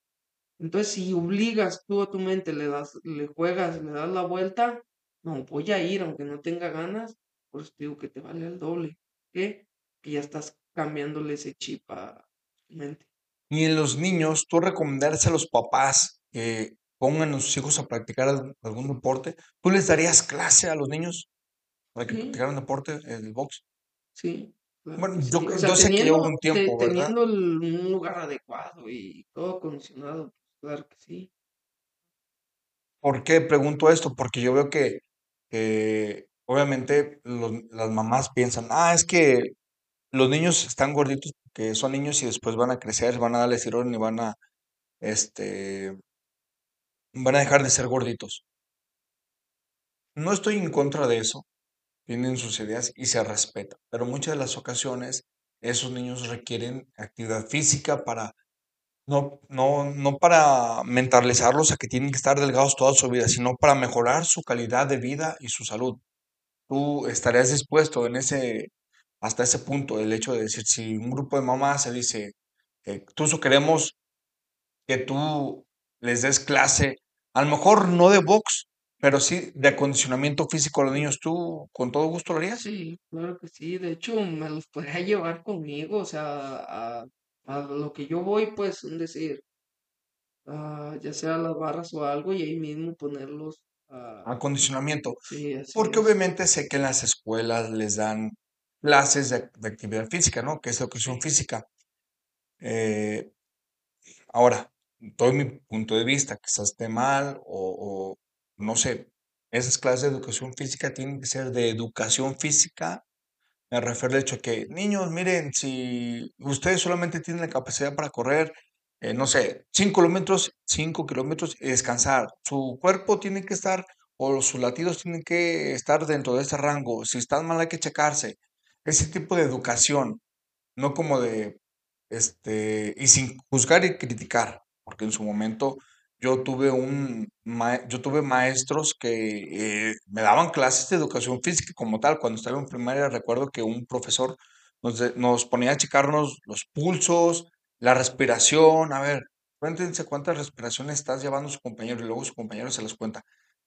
Entonces, si obligas tú a tu mente, le das, le juegas, le das la vuelta, no, voy a ir, aunque no tenga ganas, pues digo que te vale el doble. ¿Qué? Que ya estás cambiándole ese chip a mente. Y en los niños, ¿tú recomendarías a los papás que pongan a sus hijos a practicar al- algún deporte? ¿Tú les darías clase a los niños para que Sí, practicaran deporte, el box? sí, claro Bueno, yo, sí. O cre- sea, yo sé que teniendo, un te- tiempo, ¿verdad? teniendo un lugar adecuado y todo acondicionado, pues claro que sí. ¿Por qué pregunto esto? Porque yo veo que, que obviamente los- las mamás piensan, ah, es que los niños están gorditos porque son niños y después van a crecer, van a darle estirón y van a, este, van a dejar de ser gorditos. No estoy en contra de eso, tienen sus ideas y se respeta, pero muchas de las ocasiones esos niños requieren actividad física para, no, no, no para mentalizarlos a que tienen que estar delgados toda su vida, sino para mejorar su calidad de vida y su salud. ¿Tú estarías dispuesto en ese, hasta ese punto, el hecho de decir, si un grupo de mamás se dice, eh, tú queremos que tú les des clase, a lo mejor no de box, pero sí de acondicionamiento físico a los niños, ¿tú con todo gusto lo harías? Sí, claro que sí. De hecho, me los podría [LAUGHS] llevar conmigo, o sea, a, a lo que yo voy, pues, es decir, ah, ya sea las barras o algo, y ahí mismo ponerlos. ah, Acondicionamiento, sí, porque es. obviamente sé que en las escuelas les dan clases de, de actividad física, ¿no? Que es educación física. Eh, Ahora, doy mi punto de vista, quizás esté mal o, no sé, esas clases de educación física tienen que ser de educación física. Me refiero al hecho que, niños, miren, si ustedes solamente tienen la capacidad para correr, eh, no sé, 5 kilómetros, 5 kilómetros y descansar. Su cuerpo tiene que estar, o sus latidos tienen que estar dentro de ese rango. Si están mal, hay que checarse. Ese tipo de educación no como de, este, y sin juzgar y criticar, porque en su momento yo tuve un, yo tuve maestros que eh, me daban clases de educación física como tal. Cuando estaba en primaria recuerdo que un profesor nos, nos ponía a checarnos los pulsos, la respiración, a ver, cuéntense cuántas respiraciones estás llevando su compañero y luego su compañero se las cuenta,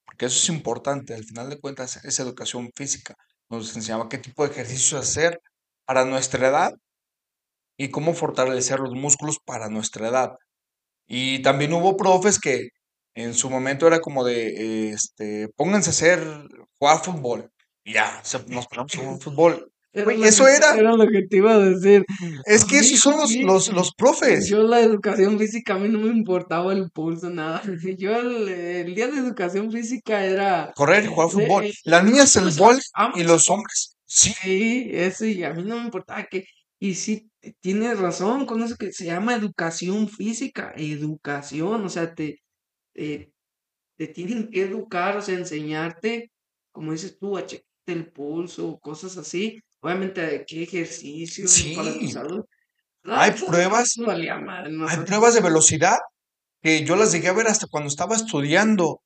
porque eso es importante, al final de cuentas es educación física. Nos enseñaba qué tipo de ejercicios hacer para nuestra edad y cómo fortalecer los músculos para nuestra edad. Y también hubo profes que en su momento era como de, este, pónganse a hacer, jugar fútbol. Y ya, nos ponemos a jugar [LAUGHS] fútbol. Era eso que, era, era lo que te iba a decir. es que esos son los, los, los profes. yo la educación física, a mí no me importaba el pulso, nada. [LAUGHS] Yo el, el día de educación física era, Correr y jugar fútbol. eh, Las niñas el a, golf y los hombres, sí, Sí, eso, y a mí no me importaba que, y sí, tienes razón con eso que se llama educación física, educación, o sea, te, te, te tienen que educar, o sea, enseñarte, como dices tú, a checarte el pulso, cosas así, obviamente qué ejercicio para tu sí. salud. Hay eso, pruebas, hay pruebas de velocidad que yo las llegué a ver hasta cuando estaba estudiando.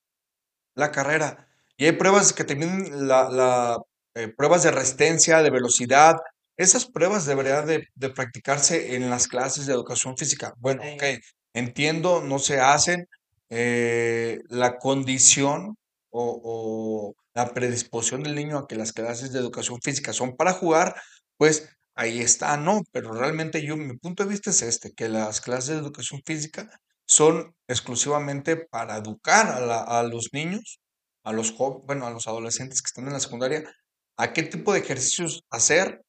la carrera. Y hay pruebas que miden la, la, eh, pruebas de resistencia, de velocidad, esas pruebas deberían de, de practicarse en las clases de educación física. Bueno, ok, Eh, entiendo, no se hacen. eh, la condición o, la predisposición del niño a que las clases de educación física son para jugar, pues ahí está, ¿no? Pero realmente yo, mi punto de vista es este, que las clases de educación física son exclusivamente para educar a, la- a los niños, a los jóvenes, bueno, a los adolescentes que están en la secundaria, a qué tipo de ejercicios hacer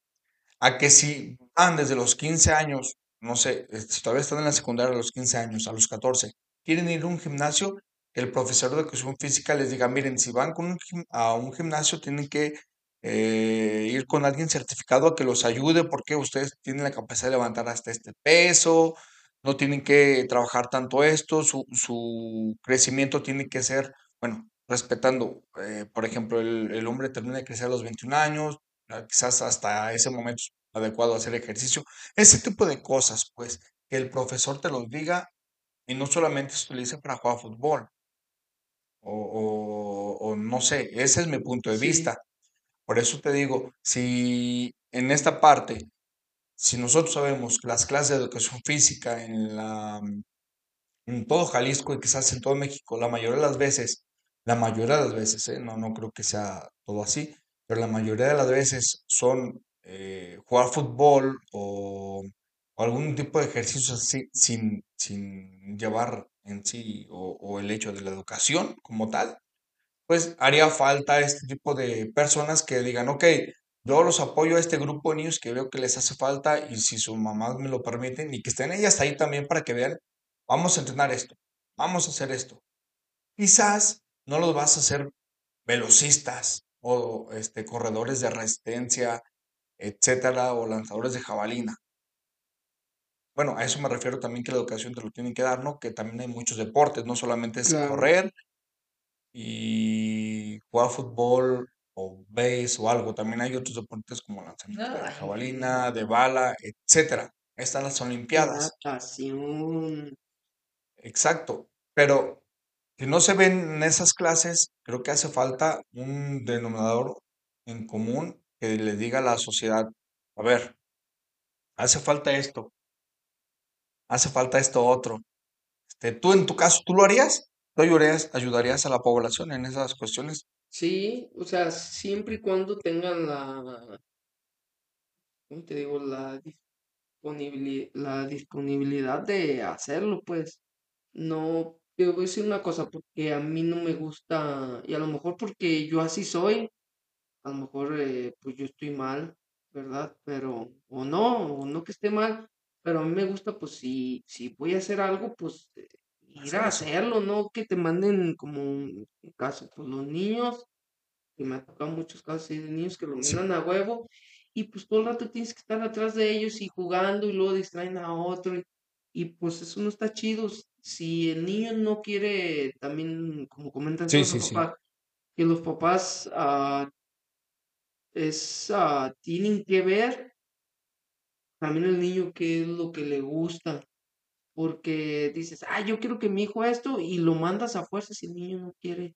a que si van desde los 15 años, no sé, eh, si todavía están en la secundaria a los 15 años, a los 14, quieren ir a un gimnasio, el profesor de educación física les diga, miren, si van con un a un gimnasio, tienen que eh, ir con alguien certificado a que los ayude porque ustedes tienen la capacidad de levantar hasta este peso, no tienen que trabajar tanto esto, su, su crecimiento tiene que ser, bueno, respetando, eh, por ejemplo, el, el hombre termina de crecer a los 21 años, ah, quizás hasta ese momento es adecuado hacer ejercicio. Ese tipo de cosas, pues, que el profesor te los diga y no solamente se utilice para jugar fútbol o, o, o no sé, ese es mi punto de sí, vista. Por eso te digo, si en esta parte, si nosotros sabemos que las clases de educación física en la en todo Jalisco y quizás en todo México, la mayoría de las veces, la mayoría de las veces, ¿eh? No, no creo que sea todo así, pero la mayoría de las veces son eh, jugar fútbol o, o algún tipo de ejercicios así sin, sin llevar en sí o, el hecho de la educación como tal, pues haría falta este tipo de personas que digan, ok, yo los apoyo a este grupo de niños que veo que les hace falta y si sus mamás me lo permiten y que estén ellas ahí también para que vean, vamos a entrenar esto, vamos a hacer esto. Quizás no los vas a hacer velocistas o este, corredores de resistencia, etcétera, o lanzadores de jabalina. Bueno, a eso me refiero también que la educación te lo tienen que dar, ¿no? Que también hay muchos deportes, no solamente es claro. correr y jugar fútbol o base o algo. También hay otros deportes como lanzamiento de jabalina, de bala, etcétera. Están las Olimpiadas. natación. Exacto. Pero si no se ven en esas clases, creo que hace falta un denominador en común que le diga a la sociedad, a ver, hace falta esto, hace falta esto otro. Este, tú en tu caso, ¿tú lo harías? ¿Tú ayudarías, ayudarías a la población en esas cuestiones? Sí, o sea, siempre y cuando tengan la, ¿cómo te digo? La disponibilidad, la disponibilidad de hacerlo, pues. No, te voy a decir una cosa, porque a mí no me gusta, y a lo mejor porque yo así soy, a lo mejor eh, pues yo estoy mal, ¿verdad? Pero, o no, o no que esté mal, pero a mí me gusta, pues si, si voy a hacer algo, pues eh, ir a hacerlo, no que te manden como un caso, pues los niños que me ha tocado muchos casos así de niños que lo Sí. miran a huevo y pues todo el rato tienes que estar atrás de ellos y jugando y luego distraen a otro y, y, pues eso no está chido. Si el niño no quiere, también como comentan Sí, los sí, sí. papás, que los papás ah, es, ah, tienen que ver también el niño qué es lo que le gusta. Porque dices, ah, yo quiero que mi hijo esto y lo mandas a fuerza si el niño no quiere.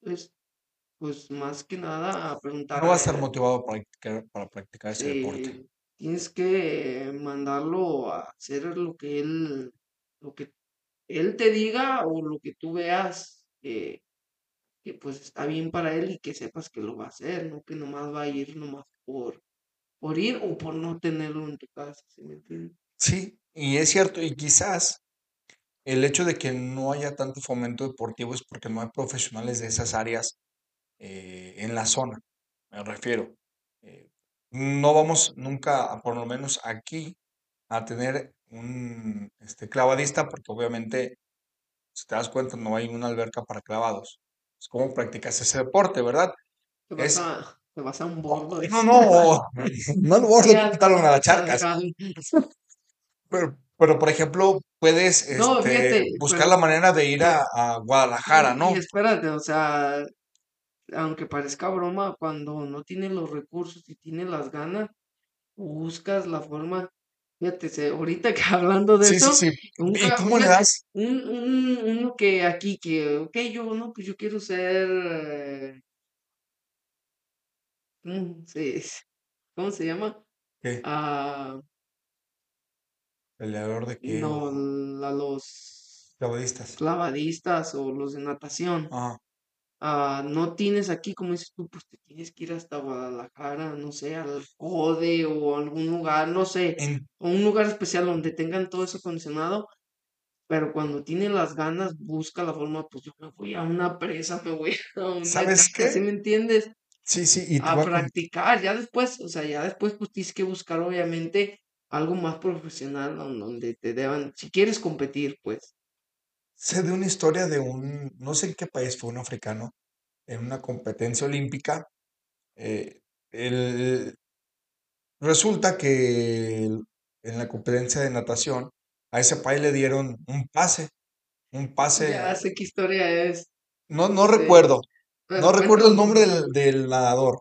Pues, pues más que nada a preguntar No va a estar él motivado para practicar, para practicar ese deporte. Tienes que mandarlo a hacer lo que él, lo que él te diga o lo que tú veas que, que pues está bien para él y que sepas que lo va a hacer, no que nomás va a ir nomás por, por ir o por no tenerlo en tu casa, ¿sí me entiendes? Sí, y es cierto, y quizás el hecho de que no haya tanto fomento deportivo es porque no hay profesionales de esas áreas eh, en la zona, me refiero. Eh, no vamos nunca, por lo menos aquí, a tener un este, clavadista, porque obviamente, si te das cuenta, no hay una alberca para clavados. Es como practicas ese deporte, ¿verdad? Es, te vas a un oh, bordo de no, no, [LAUGHS] no al borde, y tú a, quítalo a la a charcas. Pero, pero, por ejemplo, puedes No, este, fíjate, buscar la manera de ir a, a Guadalajara, y, y ¿no? espérate, o sea, aunque parezca broma, cuando no tienes los recursos y tienes las ganas, buscas la forma. Fíjate, ahorita que [LAUGHS] hablando de Sí, sí, eso, sí. un, ¿Y cómo le das? un, un- uno que aquí, que, ok, yo, no, pues yo quiero ser, ¿cómo se, cómo se llama? ¿Qué? a, ¿Peleador de qué? no, ¿O a los clavadistas? clavadistas o los de natación. Ajá. ah, no tienes aquí, como dices tú, pues te tienes que ir hasta Guadalajara, no sé, al CODE o algún lugar, no sé, En- o un lugar especial donde tengan todo eso acondicionado, pero cuando tiene las ganas, busca la forma, pues yo me voy a una presa, me voy a una ¿Sabes alberca, ¿sí qué? me entiendes? Sí, sí, y A practicar, ya después, o sea, ya después pues tienes que buscar obviamente algo más profesional don- donde te deban, si quieres competir, pues, sé de una historia de un, no sé en qué país fue un africano, en una competencia olímpica. eh, el- resulta que en la competencia de natación, a ese país le dieron un pase, un pase, ya sé qué historia es, no, no sí, recuerdo, no recuerdo el nombre del, del nadador,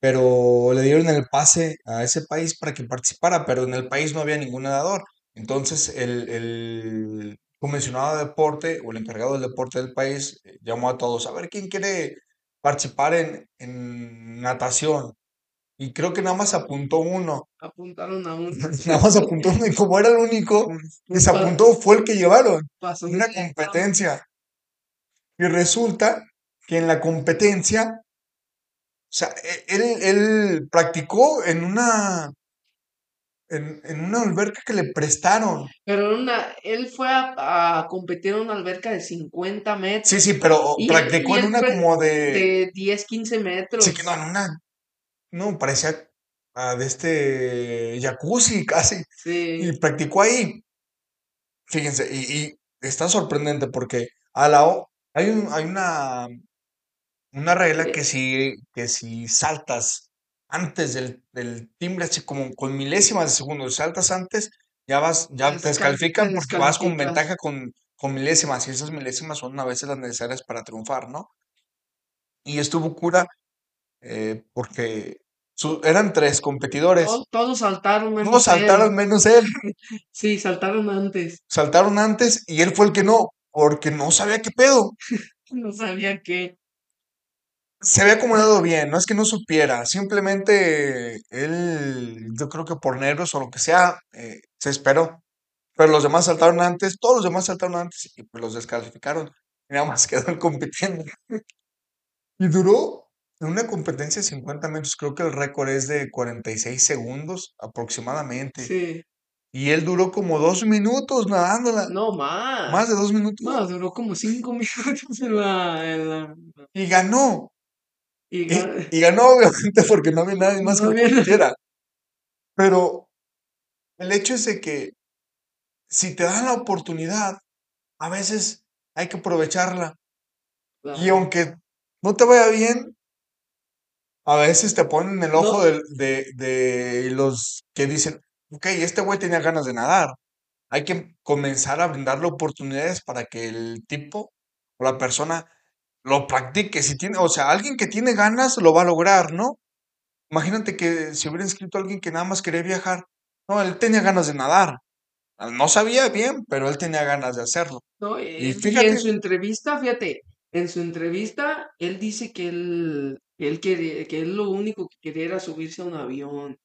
pero le dieron el pase a ese país para que participara, pero en el país no había ningún nadador. Entonces el, el comisionado de deporte o el encargado del deporte del país eh, llamó a todos a ver quién quiere participar en, en natación. Y creo que nada más apuntó uno. apuntaron a un, [LAUGHS] Nada más apuntó uno y como era el único que se apuntó fue el que llevaron. pasó Una competencia. Y resulta que en la competencia o sea, e- él, él practicó en una, en, en una alberca que le prestaron. Pero una, él fue a, a competir en una alberca de 50 Sí, metros sí, pero y él, practicó en una como de, de 10, 15 sí que no, metros. en una, no, parecía ah, de este jacuzzi casi. Sí, Y practicó ahí. Fíjense, y, y está sorprendente porque a la, o- hay un, hay una, una regla que si, que si saltas antes del, del timbre, así como con milésimas de segundo, saltas antes, ya vas, ya te descal- te descalifican porque vas con ventaja con, con milésimas, y esas milésimas son a veces las necesarias para triunfar, ¿no? Y estuvo cura eh, porque su- eran tres competidores, Todos, todos saltaron todos menos él. saltaron menos él, [LAUGHS] Sí, saltaron antes. saltaron antes y él fue el que no, porque no sabía qué pedo. [LAUGHS] No sabía que. Se había acomodado bien, no es que no supiera, simplemente él, yo creo que por nervios o lo que sea, eh, se esperó. Pero los demás saltaron antes, todos los demás saltaron antes y pues los descalificaron. Y nada más [LAUGHS] quedaron compitiendo. Y duró en una competencia de 50 metros, creo que el récord es de 46 segundos aproximadamente. Sí, Y él duró como dos minutos nadándola, no más más. de dos minutos. No, duró como 5 [LAUGHS] minutos en la, en la- Y ganó. Y Y, gan- y ganó [LAUGHS] obviamente porque no había nadie más que lo compitiera. Pero el hecho es de que si te dan la oportunidad, a veces hay que aprovecharla. Y aunque no te vaya bien, a veces te ponen el ojo No, del- de, de los que dicen, ok, este güey tenía ganas de nadar. Hay que comenzar a brindarle oportunidades para que el tipo o la persona lo practique. Si tiene, o sea, alguien que tiene ganas lo va a lograr, ¿no? Imagínate que si hubiera inscrito a alguien que nada más quería viajar. No, él tenía ganas de nadar. No sabía bien, pero él tenía ganas de hacerlo. No, Y y en fíjate, su entrevista, fíjate, en su entrevista, él dice que él, que él quería, que él lo único que quería era subirse a un avión.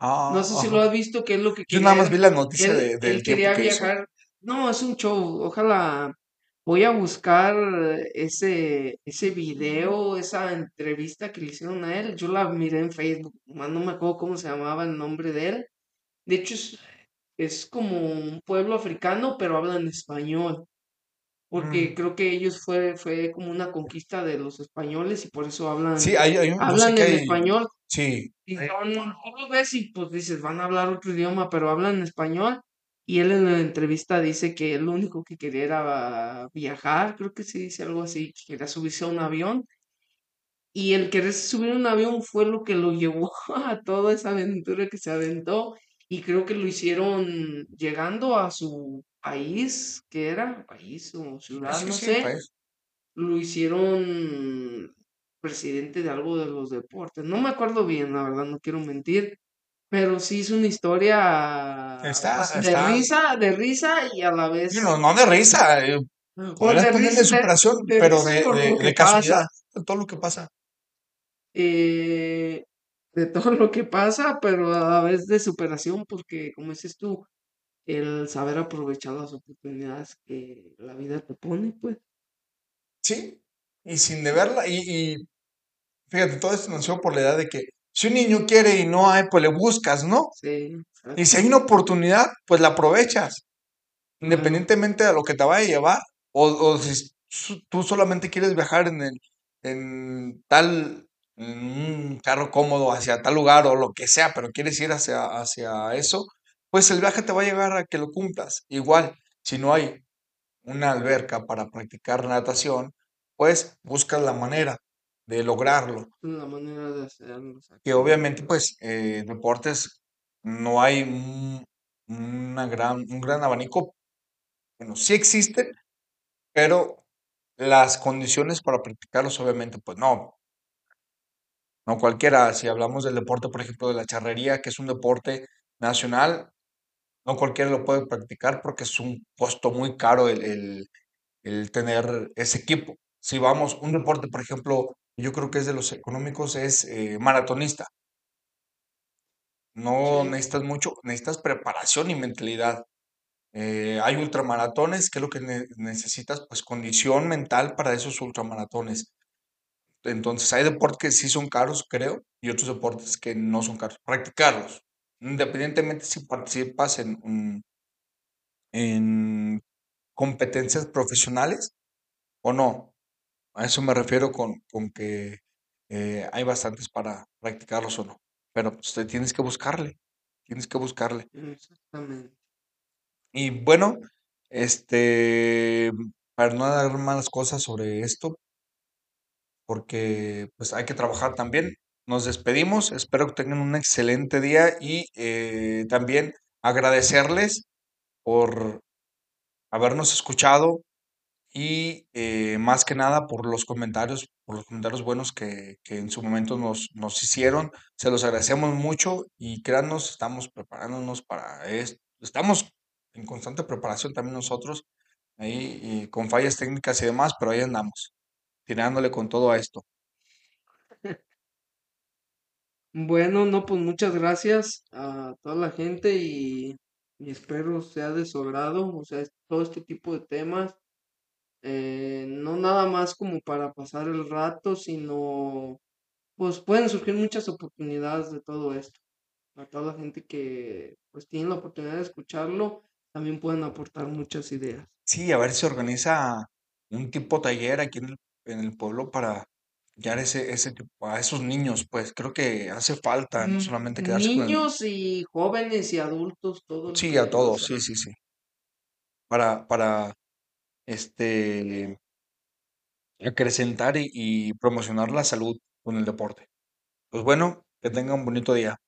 ah, No sé si lo has visto, que él lo que Yo nada quería más vi la noticia él, de, él del tiempo quería que hizo. viajar. No, es un show. Ojalá voy a buscar ese, ese video, esa entrevista que le hicieron a él. Yo la miré en Facebook, más no me acuerdo cómo se llamaba el nombre de él. De hecho, es, es como un pueblo africano, pero habla en español porque Mm, creo que ellos fue, fue como una conquista de los españoles y por eso hablan, Sí, hay, hay hablan en hay, español. Sí, y no, no, lo ves y pues dices, van a hablar otro idioma, pero hablan español y él en la entrevista dice que lo único que quería era viajar, creo que sí dice algo así, que quería subirse a un avión y el querer subir a un avión fue lo que lo llevó [LAUGHS] a toda esa aventura que se aventó y creo que lo hicieron llegando a su país, que era país o sí, ciudad, sí, no sí, sé, lo hicieron presidente de algo de los deportes. No me acuerdo bien, la verdad, no quiero mentir, pero sí es una historia Está, pues, de está, risa, de risa y a la vez, no, no de risa, eh, pues podrías de ponerle superación, de pero de, de, de casualidad, pasa. de todo lo que pasa. Eh, de todo lo que pasa, pero a la vez de superación, porque como dices tú, el saber aprovechar las oportunidades que la vida te pone, pues. Sí, y sin deberla, y, y fíjate, todo esto nació por la edad de que si un niño quiere y no hay, pues le buscas, ¿no? Sí, Y si hay una oportunidad, pues la aprovechas, independientemente de lo que te vaya a llevar, o, o si tú solamente quieres viajar en, el, en tal, en un carro cómodo hacia tal lugar o lo que sea, pero quieres ir hacia, hacia eso, pues el viaje te va a llegar a que lo cumplas. Igual, si no hay una alberca para practicar natación, pues buscas la manera de lograrlo. la manera de hacerlo. Que obviamente, pues, eh, deportes no hay un, una gran, un gran abanico. Bueno, sí existen, pero las condiciones para practicarlos, obviamente, pues no, no cualquiera. Si hablamos del deporte, por ejemplo, de la charrería, que es un deporte nacional, no cualquiera lo puede practicar porque es un costo muy caro el, el, el tener ese equipo. Si vamos, un deporte, por ejemplo, yo creo que es de los económicos, es eh, maratonista. No Sí, necesitas mucho, necesitas preparación y mentalidad. Eh, hay ultramaratones, ¿qué es lo que ne- necesitas? Pues condición mental para esos ultramaratones. Entonces, hay deportes que sí son caros, creo, y otros deportes que no son caros. Practicarlos, independientemente si participas en, un- en competencias profesionales o no. A eso me refiero con, con que eh, hay bastantes para practicarlos o no. Pero pues, te tienes que buscarle, tienes que buscarle. exactamente. Y bueno, este, para no dar malas cosas sobre esto, porque pues hay que trabajar también. Nos despedimos, espero que tengan un excelente día y eh, también agradecerles por habernos escuchado y eh, más que nada por los comentarios, por los comentarios buenos que, en su momento nos, nos hicieron. Se los agradecemos mucho y créannos, estamos preparándonos para esto. Estamos en constante preparación también nosotros, ahí y con fallas técnicas y demás, pero ahí andamos, tirándole con todo a esto. Bueno, no, pues muchas gracias a toda la gente y, espero sea de su o sea, todo este tipo de temas, eh, no nada más como para pasar el rato, sino pues pueden surgir muchas oportunidades de todo esto. A toda la gente que pues tiene la oportunidad de escucharlo, también pueden aportar muchas ideas. Sí, a ver si organiza un tipo taller aquí en el, en el pueblo para guiar ese, ese tipo, a esos niños, pues creo que hace falta no Mm, solamente quedarse con el, Niños y jóvenes y adultos, todo el sí, a todos, sí, sí, sí, para, para, este, acrecentar y, y promocionar la salud con el deporte. Pues bueno, que tengan un bonito día.